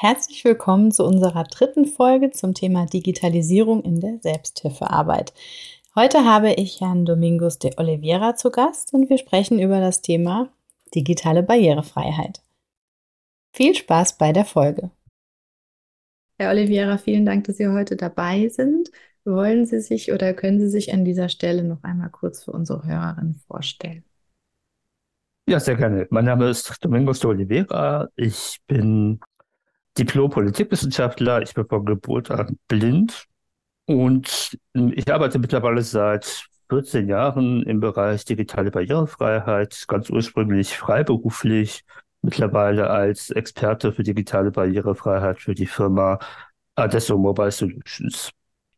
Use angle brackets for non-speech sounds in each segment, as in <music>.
Herzlich willkommen zu unserer dritten Folge zum Thema Digitalisierung in der Selbsthilfearbeit. Heute habe ich Herrn Domingos de Oliveira zu Gast und wir sprechen über das Thema digitale Barrierefreiheit. Viel Spaß bei der Folge. Herr Oliveira, vielen Dank, dass Sie heute dabei sind. Wollen Sie sich oder können Sie sich an dieser Stelle noch einmal kurz für unsere Hörerinnen vorstellen? Ja, sehr gerne. Mein Name ist Domingos de Oliveira. Ich bin Diplom-Politikwissenschaftler. Ich bin von Geburt an blind und ich arbeite mittlerweile seit 14 Jahren im Bereich digitale Barrierefreiheit, ganz ursprünglich freiberuflich, mittlerweile als Experte für digitale Barrierefreiheit für die Firma Adesso Mobile Solutions.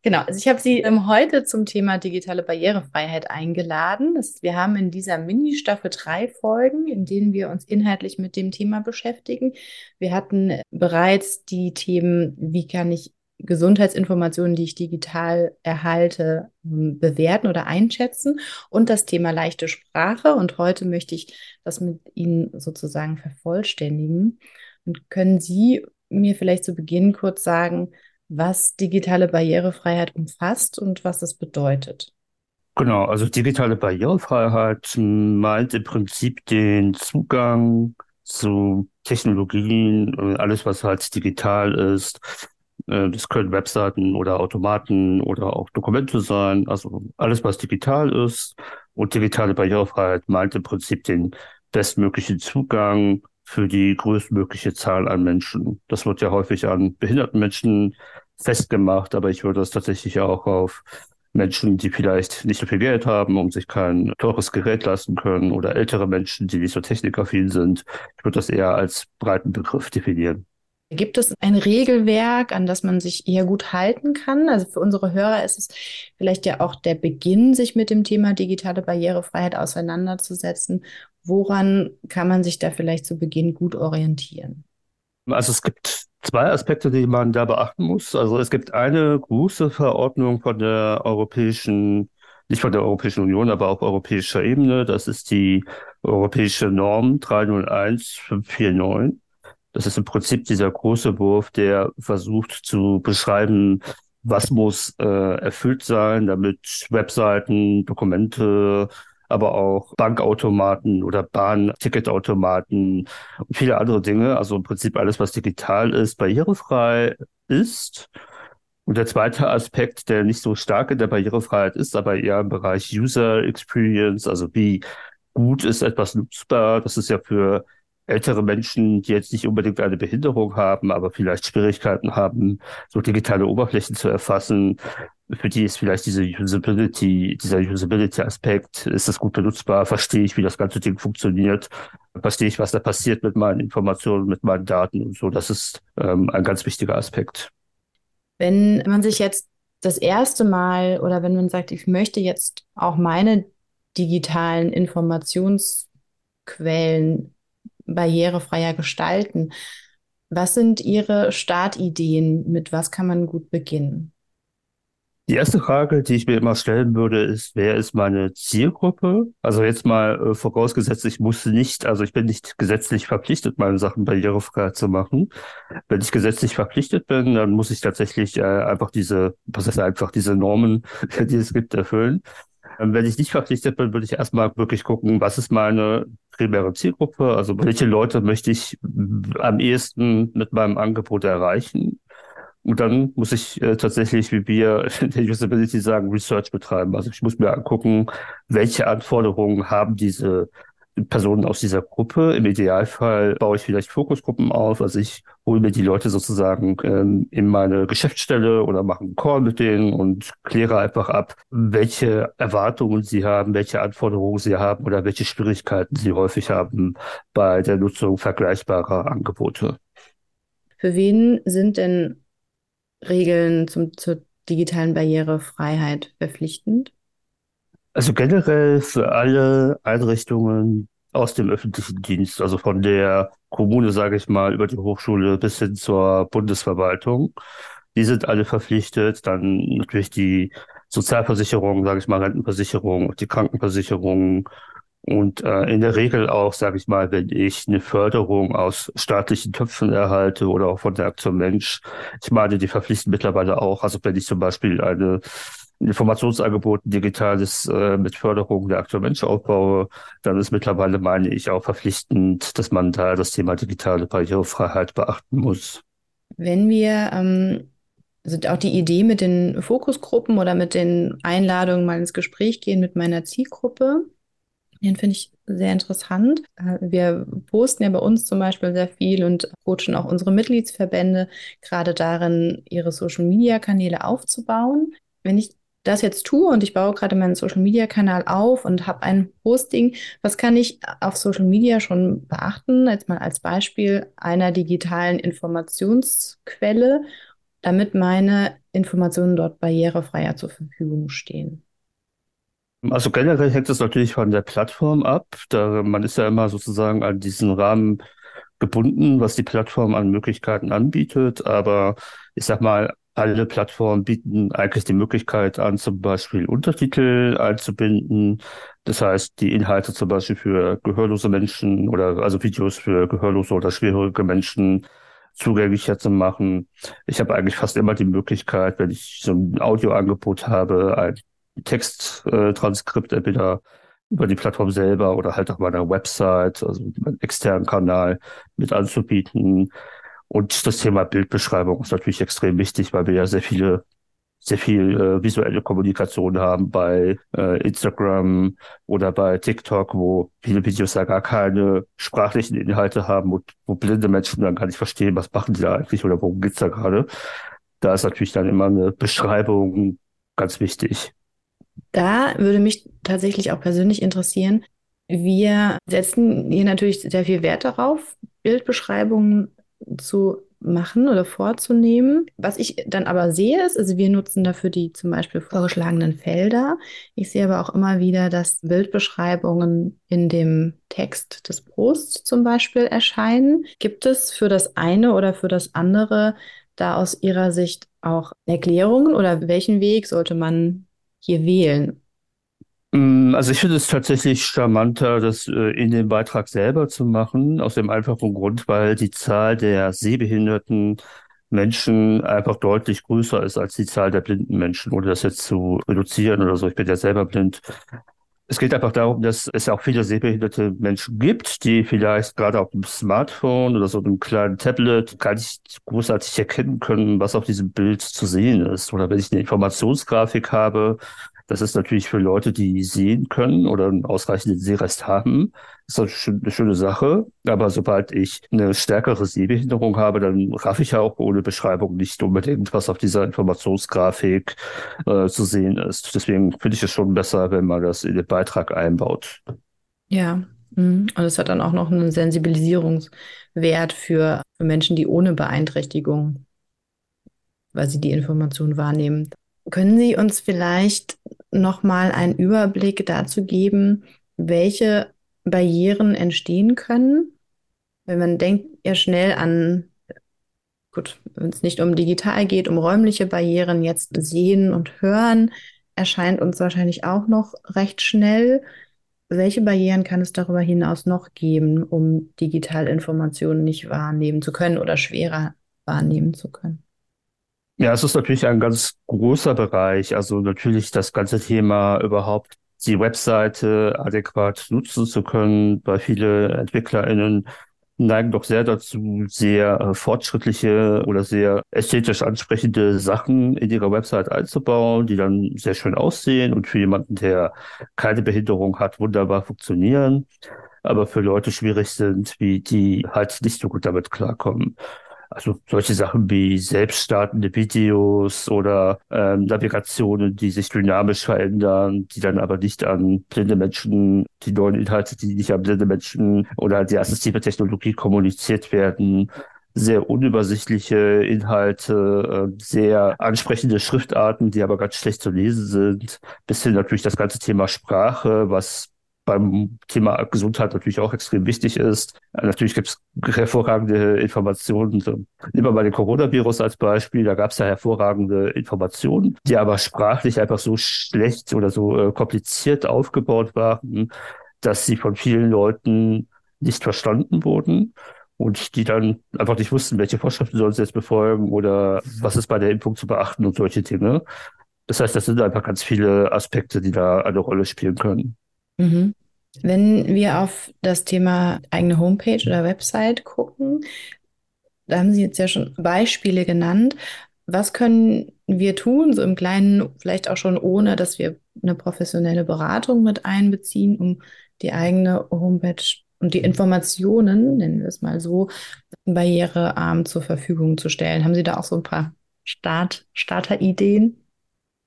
Genau, also ich habe Sie ähm, heute zum Thema digitale Barrierefreiheit eingeladen. Das, wir haben in dieser Mini-Staffel drei Folgen, in denen wir uns inhaltlich mit dem Thema beschäftigen. Wir hatten bereits die Themen, wie kann ich Gesundheitsinformationen, die ich digital erhalte, ähm, bewerten oder einschätzen und das Thema leichte Sprache. Und heute möchte ich das mit Ihnen sozusagen vervollständigen. Und können Sie mir vielleicht zu Beginn kurz sagen, was digitale Barrierefreiheit umfasst und was es bedeutet. Genau, also digitale Barrierefreiheit meint im Prinzip den Zugang zu Technologien, alles was halt digital ist. Äh, das können Webseiten oder Automaten oder auch Dokumente sein, also alles was digital ist. Und digitale Barrierefreiheit meint im Prinzip den bestmöglichen Zugang für die größtmögliche Zahl an Menschen. Das wird ja häufig an behinderten Menschen festgemacht, aber ich würde das tatsächlich auch auf Menschen, die vielleicht nicht so viel Geld haben und sich kein teures Gerät leisten können oder ältere Menschen, die nicht so technikaffin sind. Ich würde das eher als breiten Begriff definieren. Gibt es ein Regelwerk, an das man sich eher gut halten kann? Also für unsere Hörer ist es vielleicht ja auch der Beginn, sich mit dem Thema digitale Barrierefreiheit auseinanderzusetzen. Woran kann man sich da vielleicht zu Beginn gut orientieren? Also es gibt zwei Aspekte, die man da beachten muss. Also es gibt eine große Verordnung von der Europäischen, nicht von der Europäischen Union, aber auf europäischer Ebene. Das ist die Europäische Norm 301549. Das ist im Prinzip dieser große Wurf, der versucht zu beschreiben, was muss äh, erfüllt sein, damit Webseiten, Dokumente, aber auch Bankautomaten oder Bahnticketautomaten und viele andere Dinge. Also im Prinzip alles, was digital ist, barrierefrei ist. Und der zweite Aspekt, der nicht so stark in der Barrierefreiheit ist, aber eher im Bereich User Experience, also wie gut ist etwas nutzbar. Das ist ja für ältere Menschen, die jetzt nicht unbedingt eine Behinderung haben, aber vielleicht Schwierigkeiten haben, so digitale Oberflächen zu erfassen, für die ist vielleicht diese Usability, dieser Usability-Aspekt, ist das gut benutzbar, verstehe ich, wie das ganze Ding funktioniert, verstehe ich, was da passiert mit meinen Informationen, mit meinen Daten und so. Das ist ähm, ein ganz wichtiger Aspekt. Wenn man sich jetzt das erste Mal oder wenn man sagt, ich möchte jetzt auch meine digitalen Informationsquellen barrierefreier gestalten, was sind Ihre Startideen? Mit was kann man gut beginnen? Die erste Frage, die ich mir immer stellen würde, ist, wer ist meine Zielgruppe? Also jetzt mal äh, vorausgesetzt, ich muss nicht, also ich bin nicht gesetzlich verpflichtet, meine Sachen barrierefrei zu machen. Wenn ich gesetzlich verpflichtet bin, dann muss ich tatsächlich äh, einfach diese, was heißt einfach, diese Normen, <laughs> die es gibt, erfüllen. Ähm, wenn ich nicht verpflichtet bin, würde ich erstmal wirklich gucken, was ist meine primäre Zielgruppe? Also welche Leute möchte ich am ehesten mit meinem Angebot erreichen? Und dann muss ich äh, tatsächlich, wie wir in der Usability sagen, Research betreiben. Also ich muss mir angucken, welche Anforderungen haben diese Personen aus dieser Gruppe. Im Idealfall baue ich vielleicht Fokusgruppen auf. Also ich hole mir die Leute sozusagen ähm, in meine Geschäftsstelle oder mache einen Call mit denen und kläre einfach ab, welche Erwartungen sie haben, welche Anforderungen sie haben oder welche Schwierigkeiten sie häufig haben bei der Nutzung vergleichbarer Angebote. Für wen sind denn Regeln zum, zur digitalen Barrierefreiheit verpflichtend? Also generell für alle Einrichtungen aus dem öffentlichen Dienst, also von der Kommune, sage ich mal, über die Hochschule bis hin zur Bundesverwaltung. Die sind alle verpflichtet. Dann natürlich die Sozialversicherung, sage ich mal, Rentenversicherung, die Krankenversicherung und äh, in der Regel auch, sage ich mal, wenn ich eine Förderung aus staatlichen Töpfen erhalte oder auch von der Aktion Mensch, ich meine, die verpflichten mittlerweile auch, also wenn ich zum Beispiel eine Informationsangebot digitales äh, mit Förderung der Aktion Mensch aufbaue, dann ist mittlerweile, meine ich, auch verpflichtend, dass man da das Thema digitale Barrierefreiheit beachten muss. Wenn wir ähm, also auch die Idee mit den Fokusgruppen oder mit den Einladungen mal ins Gespräch gehen mit meiner Zielgruppe, den finde ich sehr interessant. Äh, wir posten ja bei uns zum Beispiel sehr viel und coachen auch unsere Mitgliedsverbände gerade darin, ihre Social-Media-Kanäle aufzubauen. Wenn ich das jetzt tue und ich baue gerade meinen Social-Media-Kanal auf und habe ein Posting, was kann ich auf Social Media schon beachten? Jetzt mal als Beispiel einer digitalen Informationsquelle, damit meine Informationen dort barrierefreier zur Verfügung stehen. Also generell hängt es natürlich von der Plattform ab. Da, man ist ja immer sozusagen an diesen Rahmen gebunden, was die Plattform an Möglichkeiten anbietet. Aber ich sag mal, alle Plattformen bieten eigentlich die Möglichkeit an, zum Beispiel Untertitel einzubinden. Das heißt, die Inhalte zum Beispiel für gehörlose Menschen oder also Videos für gehörlose oder schwierige Menschen zugänglicher zu machen. Ich habe eigentlich fast immer die Möglichkeit, wenn ich so ein Audioangebot habe, ein Texttranskript entweder über die Plattform selber oder halt auf meiner Website, also meinen externen Kanal mit anzubieten. Und das Thema Bildbeschreibung ist natürlich extrem wichtig, weil wir ja sehr viele, sehr viel äh, visuelle Kommunikation haben bei äh, Instagram oder bei TikTok, wo viele Videos ja gar keine sprachlichen Inhalte haben und wo blinde Menschen dann gar nicht verstehen, was machen die da eigentlich oder worum geht's da gerade. Da ist natürlich dann immer eine Beschreibung ganz wichtig. Da würde mich tatsächlich auch persönlich interessieren, wir setzen hier natürlich sehr viel Wert darauf, Bildbeschreibungen zu machen oder vorzunehmen. Was ich dann aber sehe, ist, also wir nutzen dafür die zum Beispiel vorgeschlagenen Felder. Ich sehe aber auch immer wieder, dass Bildbeschreibungen in dem Text des Posts zum Beispiel erscheinen. Gibt es für das eine oder für das andere da aus Ihrer Sicht auch Erklärungen oder welchen Weg sollte man hier wählen? Mm, also ich finde es tatsächlich charmanter, das äh, in den Beitrag selber zu machen, aus dem einfachen Grund, weil die Zahl der sehbehinderten Menschen einfach deutlich größer ist als die Zahl der blinden Menschen, ohne das jetzt zu reduzieren oder so. Ich bin ja selber blind. Es geht einfach darum, dass es auch viele sehbehinderte Menschen gibt, die vielleicht gerade auf dem Smartphone oder so einem kleinen Tablet gar nicht großartig erkennen können, was auf diesem Bild zu sehen ist. Oder wenn ich eine Informationsgrafik habe, das ist natürlich für Leute, die sehen können oder einen ausreichenden Sehrest haben, ist eine schöne Sache. Aber sobald ich eine stärkere Sehbehinderung habe, dann raff ich ja auch ohne Beschreibung nicht unbedingt, was auf dieser Informationsgrafik äh, zu sehen ist. Deswegen finde ich es schon besser, wenn man das in den Beitrag einbaut. Ja, mhm. und es hat dann auch noch einen Sensibilisierungswert für, für Menschen, die ohne Beeinträchtigung, weil sie die Information wahrnehmen. Können Sie uns vielleicht nochmal einen Überblick dazu geben, welche Barrieren entstehen können? Wenn man denkt ja schnell an, gut, wenn es nicht um digital geht, um räumliche Barrieren, jetzt sehen und hören, erscheint uns wahrscheinlich auch noch recht schnell. Welche Barrieren kann es darüber hinaus noch geben, um Digitalinformationen nicht wahrnehmen zu können oder schwerer wahrnehmen zu können? Ja, es ist natürlich ein ganz großer Bereich. Also natürlich das ganze Thema überhaupt die Webseite adäquat nutzen zu können, weil viele EntwicklerInnen neigen doch sehr dazu, sehr äh, fortschrittliche oder sehr ästhetisch ansprechende Sachen in ihre Website einzubauen, die dann sehr schön aussehen und für jemanden, der keine Behinderung hat, wunderbar funktionieren, aber für Leute schwierig sind, wie die halt nicht so gut damit klarkommen. Also solche Sachen wie selbststartende Videos oder ähm, Navigationen, die sich dynamisch verändern, die dann aber nicht an blinde Menschen, die neuen Inhalte, die nicht an blinde Menschen oder die assistive Technologie kommuniziert werden. sehr unübersichtliche Inhalte, äh, sehr ansprechende Schriftarten, die aber ganz schlecht zu lesen sind, bis hin natürlich das ganze Thema Sprache, was beim Thema Gesundheit natürlich auch extrem wichtig ist. Natürlich gibt es hervorragende Informationen. Nehmen wir mal den Coronavirus als Beispiel. Da gab es ja hervorragende Informationen, die aber sprachlich einfach so schlecht oder so äh, kompliziert aufgebaut waren, dass sie von vielen Leuten nicht verstanden wurden und die dann einfach nicht wussten, welche Vorschriften sollen sie jetzt befolgen oder was ist bei der Impfung zu beachten und solche Dinge. Das heißt, das sind einfach ganz viele Aspekte, die da eine Rolle spielen können. Mhm. Wenn wir auf das Thema eigene Homepage oder Website gucken, da haben Sie jetzt ja schon Beispiele genannt. Was können wir tun, so im Kleinen, vielleicht auch schon ohne, dass wir eine professionelle Beratung mit einbeziehen, um die eigene Homepage und die Informationen, nennen wir es mal so, barrierearm zur Verfügung zu stellen? Haben Sie da auch so ein paar Start Starterideen?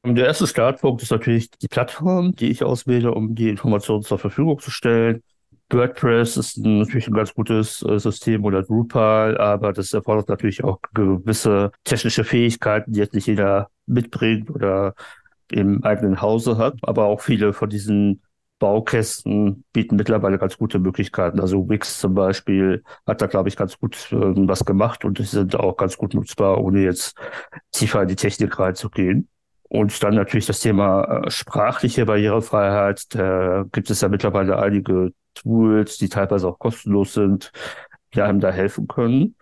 Der erste Startpunkt ist natürlich die Plattform, die ich auswähle, um die Informationen zur Verfügung zu stellen. WordPress ist natürlich ein ganz gutes äh, System oder Drupal, aber das erfordert natürlich auch gewisse technische Fähigkeiten, die jetzt nicht jeder mitbringt oder im eigenen Hause hat. Aber auch viele von diesen Baukästen bieten mittlerweile ganz gute Möglichkeiten. Also Wix zum Beispiel hat da, glaube ich, ganz gut äh, was gemacht und die sind auch ganz gut nutzbar, ohne jetzt tiefer in die Technik reinzugehen. Und dann natürlich das Thema äh, sprachliche Barrierefreiheit. Da gibt es ja mittlerweile einige Tools, die teilweise auch kostenlos sind, die einem da helfen können.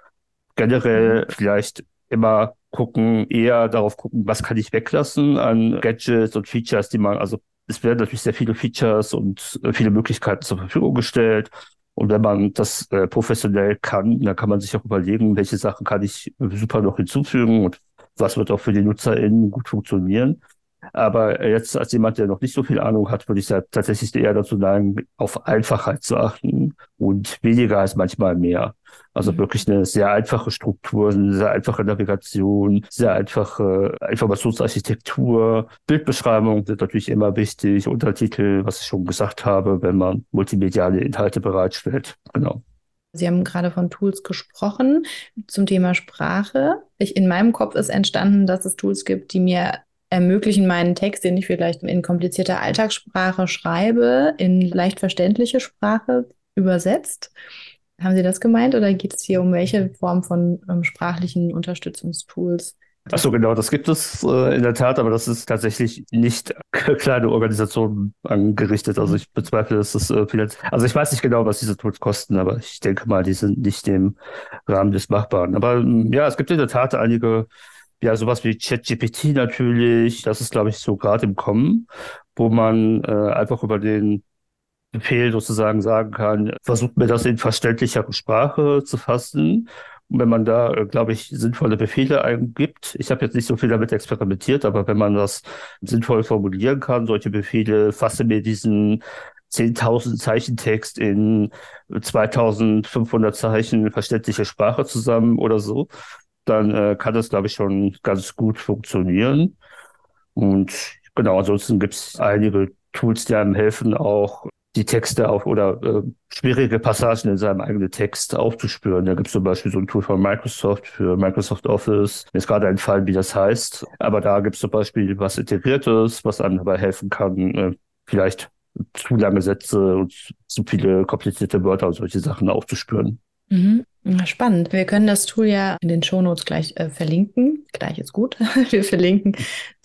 Generell vielleicht immer gucken, eher darauf gucken, was kann ich weglassen an Gadgets und Features, die man, also es werden natürlich sehr viele Features und äh, viele Möglichkeiten zur Verfügung gestellt. Und wenn man das äh, professionell kann, dann kann man sich auch überlegen, welche Sachen kann ich super noch hinzufügen und was wird auch für die NutzerInnen gut funktionieren. Aber jetzt als jemand, der noch nicht so viel Ahnung hat, würde ich tatsächlich eher dazu neigen, auf Einfachheit zu achten und weniger als manchmal mehr. Also mhm. wirklich eine sehr einfache Struktur, eine sehr einfache Navigation, sehr einfache Informationsarchitektur. Bildbeschreibungen sind natürlich immer wichtig, Untertitel, was ich schon gesagt habe, wenn man multimediale Inhalte bereitstellt. Genau. Sie haben gerade von Tools gesprochen zum Thema Sprache. Ich, in meinem Kopf ist entstanden, dass es Tools gibt, die mir ermöglichen, meinen Text, den ich vielleicht in komplizierter Alltagssprache schreibe, in leicht verständliche Sprache übersetzt. Haben Sie das gemeint oder geht es hier um welche Form von ähm, sprachlichen Unterstützungstools? Ach so, genau, das gibt es äh, in der Tat, aber das ist tatsächlich nicht kleine Organisationen angerichtet. Also ich bezweifle, dass das äh, vielleicht, also ich weiß nicht genau, was diese Tools kosten, aber ich denke mal, die sind nicht im Rahmen des Machbaren. Aber ähm, ja, es gibt in der Tat einige, ja, sowas wie ChatGPT natürlich, das ist, glaube ich, so gerade im Kommen, wo man äh, einfach über den Befehl sozusagen sagen kann, versucht mir das in verständlicher Sprache zu fassen wenn man da, äh, glaube ich, sinnvolle Befehle eingibt. Ich habe jetzt nicht so viel damit experimentiert, aber wenn man das sinnvoll formulieren kann, solche Befehle, fasse mir diesen 10.000 Zeichen Text in 2.500 Zeichen verständliche Sprache zusammen oder so, dann äh, kann das, glaube ich, schon ganz gut funktionieren. Und genau, ansonsten gibt es einige Tools, die einem helfen, auch die Texte auf oder äh, schwierige Passagen in seinem eigenen Text aufzuspüren. Da gibt es zum Beispiel so ein Tool von Microsoft für Microsoft Office. Mir ist gerade ein Fall, wie das heißt. Aber da gibt es zum Beispiel was Integriertes, was einem dabei helfen kann, äh, vielleicht zu lange Sätze und zu viele komplizierte Wörter und solche Sachen aufzuspüren. Mhm. Spannend. Wir können das Tool ja in den Shownotes gleich äh, verlinken. Gleich ist gut. <laughs> Wir verlinken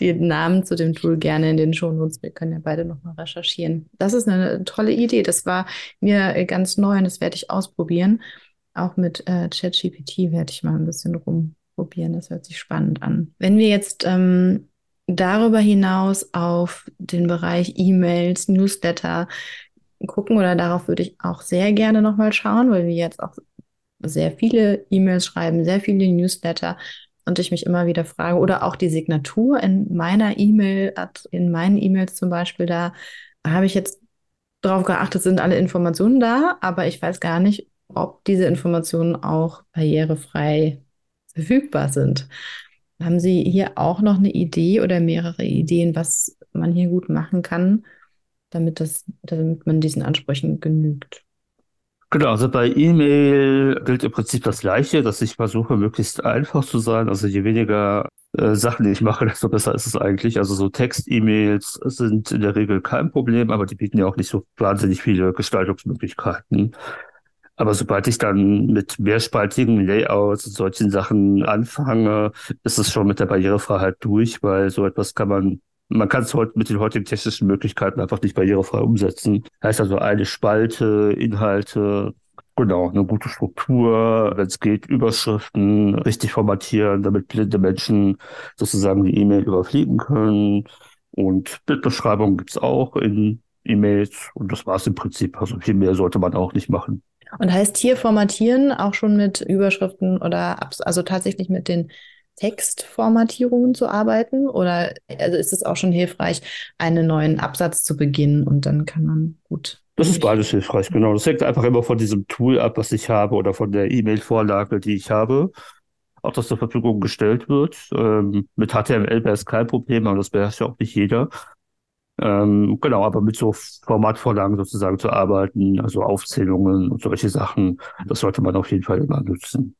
die Namen zu dem Tool gerne in den Shownotes. Wir können ja beide nochmal recherchieren. Das ist eine tolle Idee. Das war mir äh, ganz neu und das werde ich ausprobieren. Auch mit äh, ChatGPT werde ich mal ein bisschen rumprobieren. Das hört sich spannend an. Wenn wir jetzt ähm, darüber hinaus auf den Bereich E-Mails, Newsletter gucken oder darauf würde ich auch sehr gerne nochmal schauen, weil wir jetzt auch sehr viele E-Mails schreiben, sehr viele Newsletter und ich mich immer wieder frage, oder auch die Signatur in meiner E-Mail, in meinen E-Mails zum Beispiel, da habe ich jetzt darauf geachtet, sind alle Informationen da, aber ich weiß gar nicht, ob diese Informationen auch barrierefrei verfügbar sind. Haben Sie hier auch noch eine Idee oder mehrere Ideen, was man hier gut machen kann, damit, das, damit man diesen Ansprüchen genügt? Genau, also bei E-Mail gilt im Prinzip das Gleiche, dass ich versuche, möglichst einfach zu sein. Also je weniger äh, Sachen ich mache, desto besser ist es eigentlich. Also so Text-E-Mails sind in der Regel kein Problem, aber die bieten ja auch nicht so wahnsinnig viele Gestaltungsmöglichkeiten. Aber sobald ich dann mit mehrspaltigen Layouts und solchen Sachen anfange, ist es schon mit der Barrierefreiheit durch, weil so etwas kann man man kann es heute mit den heutigen technischen Möglichkeiten einfach nicht barrierefrei umsetzen. Heißt also eine Spalte, Inhalte, genau, eine gute Struktur, wenn es geht, Überschriften richtig formatieren, damit blinde Menschen sozusagen die E-Mail überfliegen können. Und Bildbeschreibungen gibt es auch in E-Mails und das war es im Prinzip. Also viel mehr sollte man auch nicht machen. Und heißt hier formatieren auch schon mit Überschriften oder also tatsächlich mit den Textformatierungen zu arbeiten? Oder also ist es auch schon hilfreich, einen neuen Absatz zu beginnen und dann kann man gut. Das ist beides hilfreich, genau. Das hängt einfach immer von diesem Tool ab, was ich habe oder von der E-Mail-Vorlage, die ich habe. Auch das zur Verfügung gestellt wird. Ähm, mit HTML wäre es kein Problem, aber das beherrscht ja auch nicht jeder. Ähm, genau, aber mit so Formatvorlagen sozusagen zu arbeiten, also Aufzählungen und solche Sachen, das sollte man auf jeden Fall immer nutzen.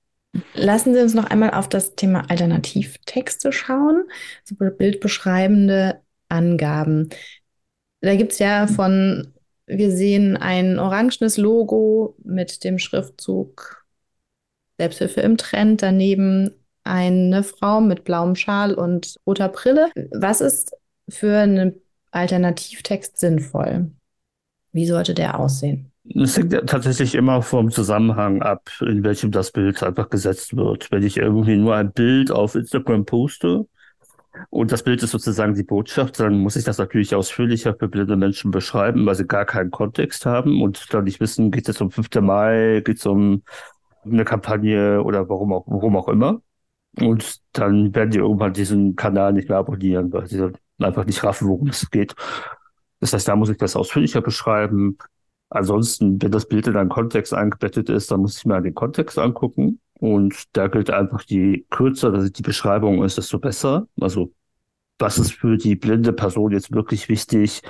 Lassen Sie uns noch einmal auf das Thema Alternativtexte schauen, so bildbeschreibende Angaben. Da gibt es ja von, wir sehen ein orangenes Logo mit dem Schriftzug Selbsthilfe im Trend, daneben eine Frau mit blauem Schal und roter Brille. Was ist für einen Alternativtext sinnvoll? Wie sollte der aussehen? Es hängt ja tatsächlich immer vom Zusammenhang ab, in welchem das Bild einfach gesetzt wird. Wenn ich irgendwie nur ein Bild auf Instagram poste und das Bild ist sozusagen die Botschaft, dann muss ich das natürlich ausführlicher für blinde Menschen beschreiben, weil sie gar keinen Kontext haben und dann nicht wissen, geht es um 5. Mai, geht es um eine Kampagne oder warum auch, warum auch immer. Und dann werden die irgendwann diesen Kanal nicht mehr abonnieren, weil sie einfach nicht raffen, worum es geht. Das heißt, da muss ich das ausführlicher beschreiben. Ansonsten, wenn das Bild in einen Kontext eingebettet ist, dann muss ich mir den Kontext angucken. Und da gilt einfach, je kürzer die Beschreibung ist, desto besser. Also, was ist für die blinde Person jetzt wirklich wichtig,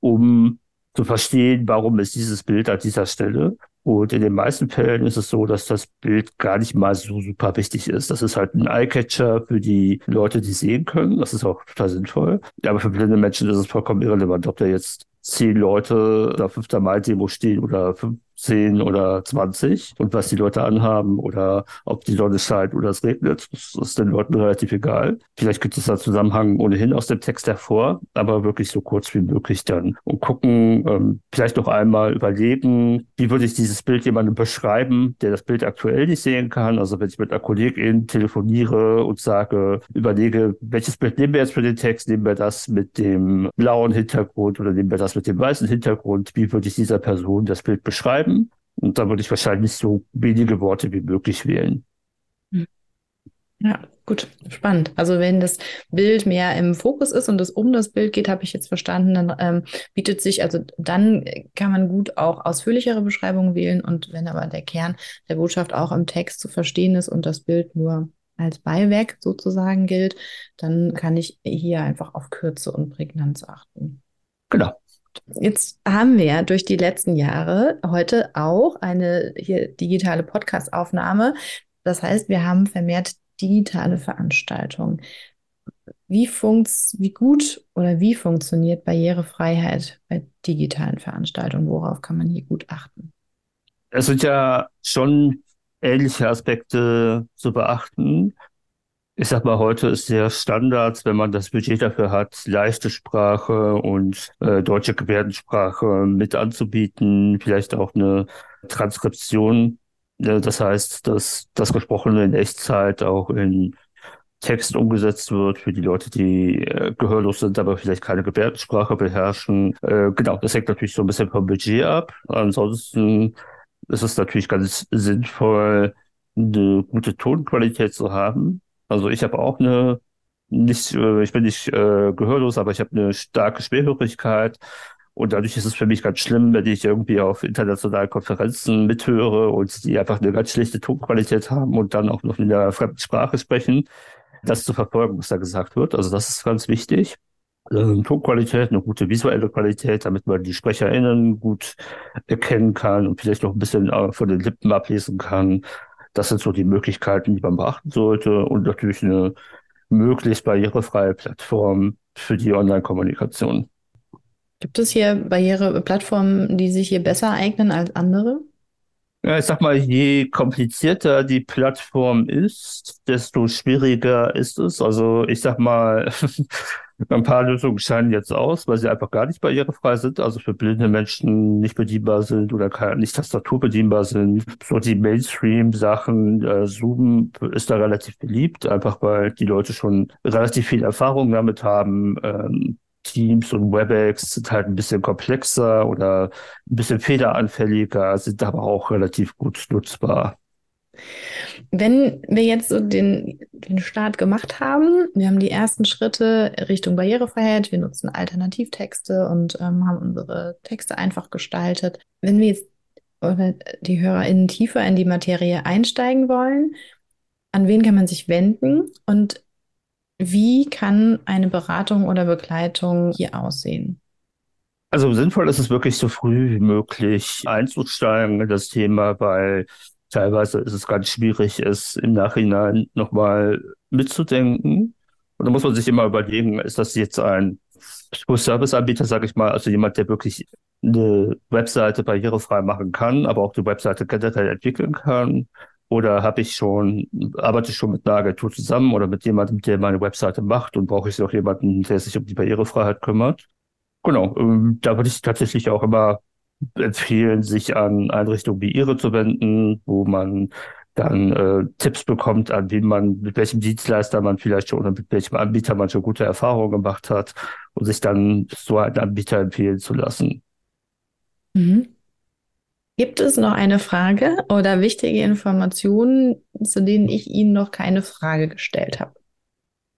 um zu verstehen, warum ist dieses Bild an dieser Stelle. Und in den meisten Fällen ist es so, dass das Bild gar nicht mal so super wichtig ist. Das ist halt ein Eyecatcher für die Leute, die sehen können. Das ist auch total sinnvoll. Aber für blinde Menschen ist es vollkommen irrelevant, ob der jetzt zehn Leute oder 5. Mai-Demo stehen oder 15 oder 20 und was die Leute anhaben oder ob die Sonne scheint oder es regnet, das ist den Leuten relativ egal. Vielleicht gibt es da Zusammenhang ohnehin aus dem Text hervor, aber wirklich so kurz wie möglich dann und gucken, ähm, vielleicht noch einmal überlegen, wie würde ich dieses Bild jemandem beschreiben, der das Bild aktuell nicht sehen kann. Also wenn ich mit einer Kollegin telefoniere und sage, überlege, welches Bild nehmen wir jetzt für den Text, nehmen wir das mit dem blauen Hintergrund oder nehmen wir das mit dem weißen Hintergrund, wie würde ich dieser Person das Bild beschreiben? Und da würde ich wahrscheinlich so wenige Worte wie möglich wählen. Hm. Ja, gut, spannend. Also wenn das Bild mehr im Fokus ist und es um das Bild geht, habe ich jetzt verstanden, dann ähm, bietet sich, also dann kann man gut auch ausführlichere Beschreibungen wählen und wenn aber der Kern der Botschaft auch im Text zu verstehen ist und das Bild nur als Beiwerk sozusagen gilt, dann kann ich hier einfach auf Kürze und Prägnanz achten. Genau. Jetzt haben wir durch die letzten Jahre heute auch eine hier digitale Podcast-Aufnahme. Das heißt, wir haben vermehrt digitale Veranstaltungen. Wie, funkt's, wie gut oder wie funktioniert Barrierefreiheit bei digitalen Veranstaltungen? Worauf kann man hier gut achten? Es sind ja schon ähnliche Aspekte zu beachten ich sag mal, heute ist der Standard, wenn man das Budget dafür hat, leichte Sprache und äh, deutsche Gebärdensprache mit anzubieten, vielleicht auch eine Transkription. Äh, das heißt, dass das Gesprochene in Echtzeit auch in Text umgesetzt wird für die Leute, die äh, gehörlos sind, aber vielleicht keine Gebärdensprache beherrschen. Äh, genau, das hängt natürlich so ein bisschen vom Budget ab. Ansonsten ist es natürlich ganz sinnvoll, eine gute Tonqualität zu haben. Also ich habe auch eine, nicht, äh, ich bin nicht äh, gehörlos, aber ich habe eine starke Schwerhörigkeit. Und dadurch ist es für mich ganz schlimm, wenn ich irgendwie auf internationalen Konferenzen mithöre und die einfach eine ganz schlechte Tonqualität haben und dann auch noch in der fremden Sprache sprechen, das zu verfolgen, was da gesagt wird. Also das ist ganz wichtig. äh, Tonqualität, eine gute visuelle Qualität, damit man die SprecherInnen gut erkennen kann und vielleicht noch ein bisschen äh, von den Lippen ablesen kann. Das sind so die Möglichkeiten, die man beachten sollte und natürlich eine möglichst barrierefreie Plattform für die Online-Kommunikation. Gibt es hier Barriereplattformen, die sich hier besser eignen als andere? Ja, ich sag mal, je komplizierter die Plattform ist, desto schwieriger ist es. Also ich sag mal, <laughs> ein paar Lösungen scheinen jetzt aus, weil sie einfach gar nicht barrierefrei sind, also für blinde Menschen nicht bedienbar sind oder nicht tastaturbedienbar sind. So die Mainstream-Sachen, äh, Zoom ist da relativ beliebt, einfach weil die Leute schon relativ viel Erfahrung damit haben. Ähm, Teams und WebEx sind halt ein bisschen komplexer oder ein bisschen fehleranfälliger, sind aber auch relativ gut nutzbar. Wenn wir jetzt so den, den Start gemacht haben, wir haben die ersten Schritte Richtung Barrierefreiheit, wir nutzen Alternativtexte und ähm, haben unsere Texte einfach gestaltet. Wenn wir jetzt oder die HörerInnen tiefer in die Materie einsteigen wollen, an wen kann man sich wenden und wie kann eine Beratung oder Begleitung hier aussehen? Also sinnvoll ist es wirklich so früh wie möglich einzusteigen in das Thema, weil teilweise ist es ganz schwierig, es im Nachhinein nochmal mitzudenken. Und da muss man sich immer überlegen, ist das jetzt ein Full-Service-Anbieter, sage ich mal, also jemand, der wirklich eine Webseite barrierefrei machen kann, aber auch die Webseite generell entwickeln kann? Oder habe ich schon, arbeite ich schon mit einer Agentur zusammen oder mit jemandem, der meine Webseite macht und brauche ich noch jemanden, der sich um die Barrierefreiheit kümmert? Genau, ähm, da würde ich tatsächlich auch immer empfehlen, sich an Einrichtungen wie Ihre zu wenden, wo man dann äh, Tipps bekommt, an wen man, mit welchem Dienstleister man vielleicht schon oder mit welchem Anbieter man schon gute Erfahrungen gemacht hat und sich dann so einen Anbieter empfehlen zu lassen. Mhm. Gibt es noch eine Frage oder wichtige Informationen, zu denen ich Ihnen noch keine Frage gestellt habe?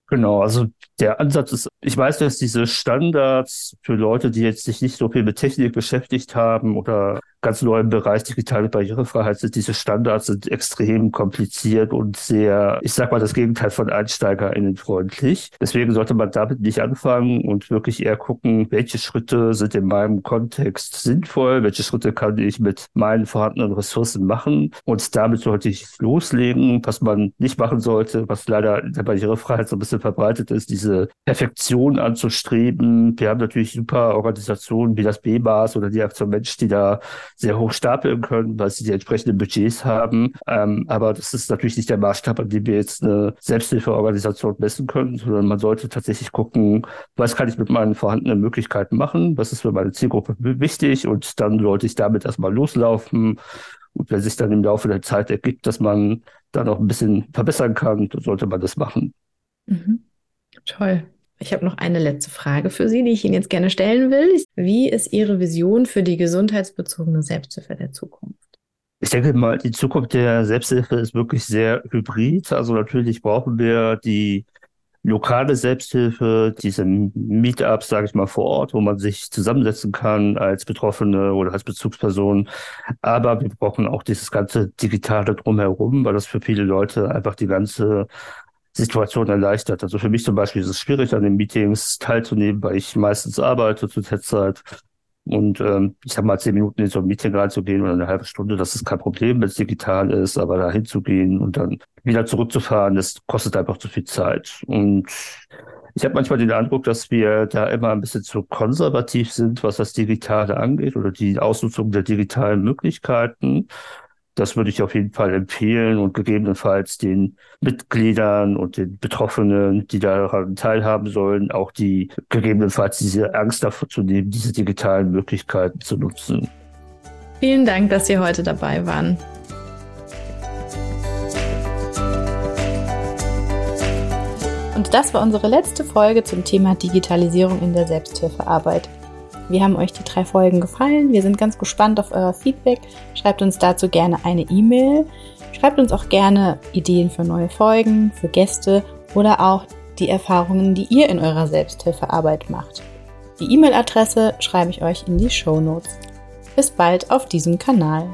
Genau, also der Ansatz ist, ich weiß, dass diese Standards für Leute, die jetzt sich nicht so viel mit Technik beschäftigt haben oder ganz neu im Bereich digitale Barrierefreiheit sind, diese Standards sind extrem kompliziert und sehr, ich sag mal, das Gegenteil von EinsteigerInnen freundlich. Deswegen sollte man damit nicht anfangen und wirklich eher gucken, welche Schritte sind in meinem Kontext sinnvoll, welche Schritte kann ich mit meinen vorhandenen Ressourcen machen und damit sollte ich loslegen. Was man nicht machen sollte, was leider in der Barrierefreiheit so ein bisschen verbreitet ist, diese Perfektion anzustreben. Wir haben natürlich super Organisationen wie das BMAS oder die Aktion Mensch, die da sehr hoch stapeln können, weil sie die entsprechenden Budgets haben. Ähm, aber das ist natürlich nicht der Maßstab, an dem wir jetzt eine Selbsthilfeorganisation messen können, sondern man sollte tatsächlich gucken, was kann ich mit meinen vorhandenen Möglichkeiten machen, was ist für meine Zielgruppe wichtig und dann sollte ich damit erstmal loslaufen. Und wenn sich dann im Laufe der Zeit ergibt, dass man da noch ein bisschen verbessern kann, dann sollte man das machen. Mhm. Toll. Ich habe noch eine letzte Frage für Sie, die ich Ihnen jetzt gerne stellen will. Wie ist Ihre Vision für die gesundheitsbezogene Selbsthilfe der Zukunft? Ich denke mal, die Zukunft der Selbsthilfe ist wirklich sehr hybrid. Also natürlich brauchen wir die lokale Selbsthilfe, diese Meetups, sage ich mal, vor Ort, wo man sich zusammensetzen kann als Betroffene oder als Bezugsperson. Aber wir brauchen auch dieses ganze Digitale drumherum, weil das für viele Leute einfach die ganze Situation erleichtert. Also für mich zum Beispiel ist es schwierig, an den Meetings teilzunehmen, weil ich meistens arbeite zur Testzeit. Und ähm, ich habe mal zehn Minuten in so ein Meeting reinzugehen oder eine halbe Stunde, das ist kein Problem, wenn es digital ist, aber da hinzugehen und dann wieder zurückzufahren, das kostet einfach zu viel Zeit. Und ich habe manchmal den Eindruck, dass wir da immer ein bisschen zu konservativ sind, was das Digitale angeht oder die Ausnutzung der digitalen Möglichkeiten. Das würde ich auf jeden Fall empfehlen und gegebenenfalls den Mitgliedern und den Betroffenen, die daran teilhaben sollen, auch die gegebenenfalls diese Angst davor zu nehmen, diese digitalen Möglichkeiten zu nutzen. Vielen Dank, dass Sie heute dabei waren. Und das war unsere letzte Folge zum Thema Digitalisierung in der Selbsthilfearbeit. Wie haben euch die drei Folgen gefallen? Wir sind ganz gespannt auf euer Feedback. Schreibt uns dazu gerne eine E-Mail. Schreibt uns auch gerne Ideen für neue Folgen, für Gäste oder auch die Erfahrungen, die ihr in eurer Selbsthilfearbeit macht. Die E-Mail-Adresse schreibe ich euch in die Show Notes. Bis bald auf diesem Kanal.